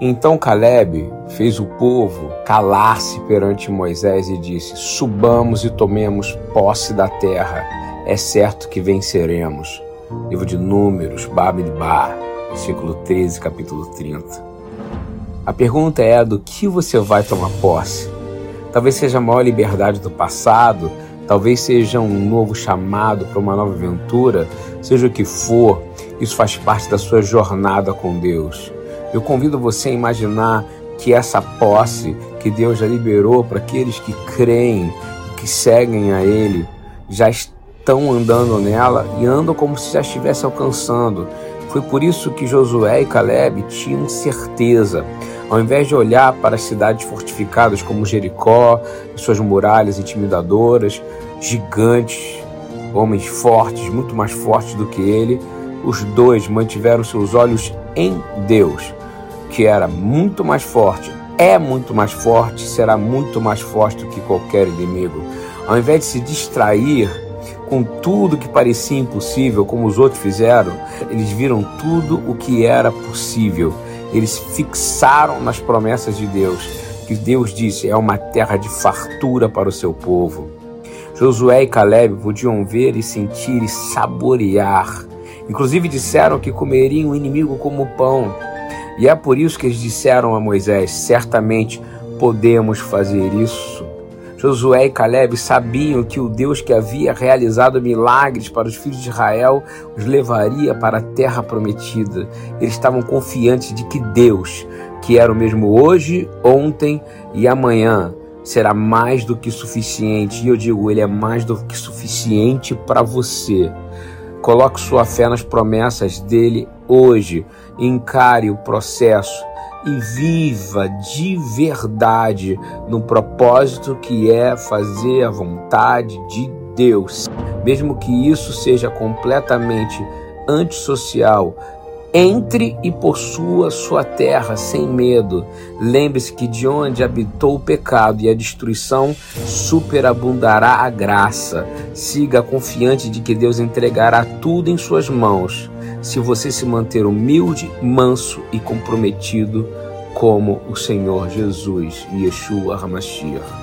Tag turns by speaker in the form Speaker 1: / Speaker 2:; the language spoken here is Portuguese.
Speaker 1: Então Caleb fez o povo calar-se perante Moisés e disse: Subamos e tomemos posse da terra, é certo que venceremos. Livro de Números, Babidbar, versículo 13, capítulo 30. A pergunta é do que você vai tomar posse? Talvez seja a maior liberdade do passado, talvez seja um novo chamado para uma nova aventura, seja o que for, isso faz parte da sua jornada com Deus. Eu convido você a imaginar que essa posse que Deus já liberou para aqueles que creem, que seguem a Ele, já estão andando nela e andam como se já estivesse alcançando. Foi por isso que Josué e Caleb tinham certeza. Ao invés de olhar para as cidades fortificadas como Jericó, suas muralhas intimidadoras, gigantes, homens fortes, muito mais fortes do que ele, os dois mantiveram seus olhos em Deus que era muito mais forte, é muito mais forte, será muito mais forte do que qualquer inimigo. Ao invés de se distrair com tudo que parecia impossível, como os outros fizeram, eles viram tudo o que era possível. Eles fixaram nas promessas de Deus, que Deus disse é uma terra de fartura para o seu povo. Josué e Caleb podiam ver e sentir e saborear. Inclusive disseram que comeriam o inimigo como pão. E é por isso que eles disseram a Moisés: certamente podemos fazer isso. Josué e Caleb sabiam que o Deus que havia realizado milagres para os filhos de Israel os levaria para a terra prometida. Eles estavam confiantes de que Deus, que era o mesmo hoje, ontem e amanhã, será mais do que suficiente. E eu digo, ele é mais do que suficiente para você. Coloque sua fé nas promessas dele hoje. Encare o processo e viva de verdade no propósito que é fazer a vontade de Deus. Mesmo que isso seja completamente antissocial, entre e possua sua terra sem medo. Lembre-se que de onde habitou o pecado e a destruição, superabundará a graça. Siga confiante de que Deus entregará tudo em suas mãos, se você se manter humilde, manso e comprometido como o Senhor Jesus, Yeshua HaMashiach.